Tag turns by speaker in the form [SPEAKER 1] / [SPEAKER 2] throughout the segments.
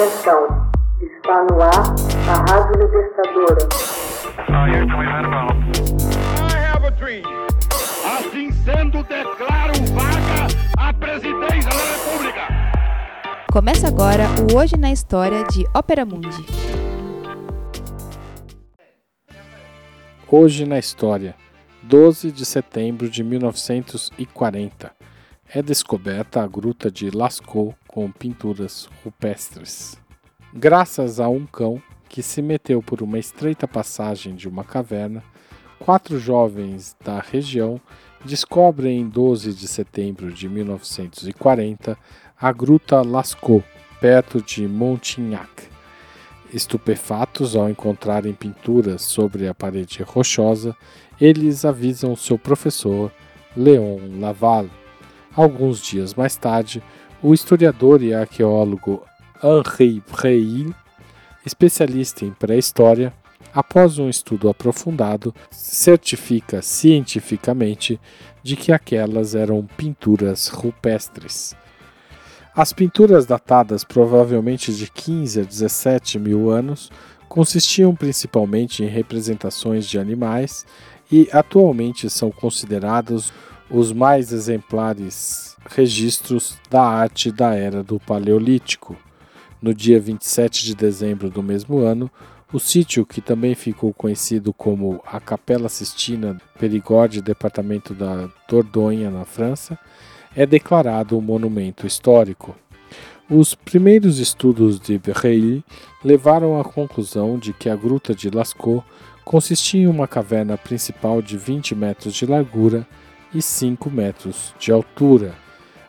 [SPEAKER 1] Atenção, está no ar a Rádio Libertadora.
[SPEAKER 2] Assim sendo, declaro vaga a presidência da República.
[SPEAKER 3] Começa agora o Hoje na História de Ópera Mundi.
[SPEAKER 4] Hoje na História, 12 de setembro de 1940, é descoberta a gruta de Lascaux com pinturas rupestres. Graças a um cão que se meteu por uma estreita passagem de uma caverna, quatro jovens da região descobrem em 12 de setembro de 1940 a Gruta Lascaux, perto de Montignac. Estupefatos ao encontrarem pinturas sobre a parede rochosa, eles avisam seu professor, Léon Laval. Alguns dias mais tarde, o historiador e arqueólogo Henri Breil, especialista em pré-história, após um estudo aprofundado, certifica cientificamente de que aquelas eram pinturas rupestres. As pinturas datadas provavelmente de 15 a 17 mil anos consistiam principalmente em representações de animais e atualmente são considerados os mais exemplares registros da arte da era do Paleolítico. No dia 27 de dezembro do mesmo ano, o sítio, que também ficou conhecido como a Capela Sistina Perigord, departamento da Dordogne, na França, é declarado um monumento histórico. Os primeiros estudos de Breil levaram à conclusão de que a Gruta de Lascaux consistia em uma caverna principal de 20 metros de largura e 5 metros de altura.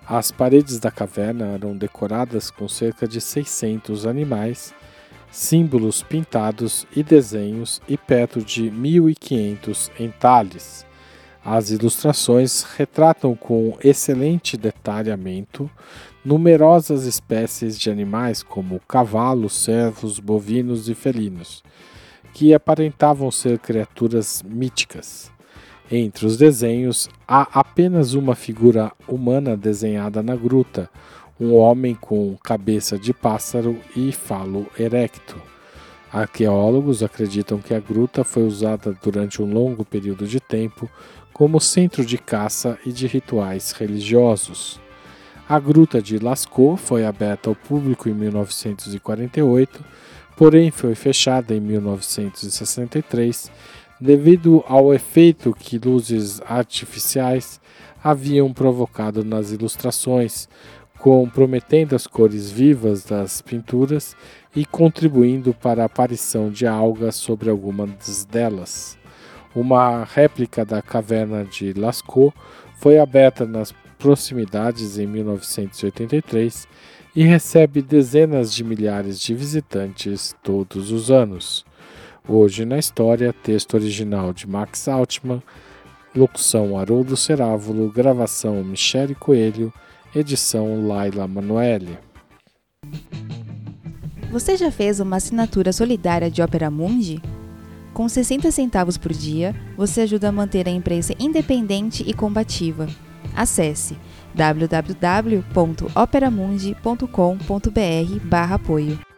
[SPEAKER 4] As paredes da caverna eram decoradas com cerca de 600 animais, símbolos pintados e desenhos e perto de 1500 entalhes. As ilustrações retratam com excelente detalhamento numerosas espécies de animais como cavalos, cervos, bovinos e felinos, que aparentavam ser criaturas míticas. Entre os desenhos, há apenas uma figura humana desenhada na gruta, um homem com cabeça de pássaro e falo erecto. Arqueólogos acreditam que a gruta foi usada durante um longo período de tempo como centro de caça e de rituais religiosos. A gruta de Lascaux foi aberta ao público em 1948, porém foi fechada em 1963 devido ao efeito que luzes artificiais haviam provocado nas ilustrações, comprometendo as cores vivas das pinturas e contribuindo para a aparição de algas sobre algumas delas. Uma réplica da caverna de Lascaux foi aberta nas proximidades em 1983 e recebe dezenas de milhares de visitantes todos os anos. Hoje na História, texto original de Max Altman, locução Haroldo Cerávulo, gravação Michele Coelho, edição Laila Manoeli.
[SPEAKER 3] Você já fez uma assinatura solidária de Opera Mundi? Com 60 centavos por dia, você ajuda a manter a imprensa independente e combativa. Acesse www.operamundi.com.br/apoio.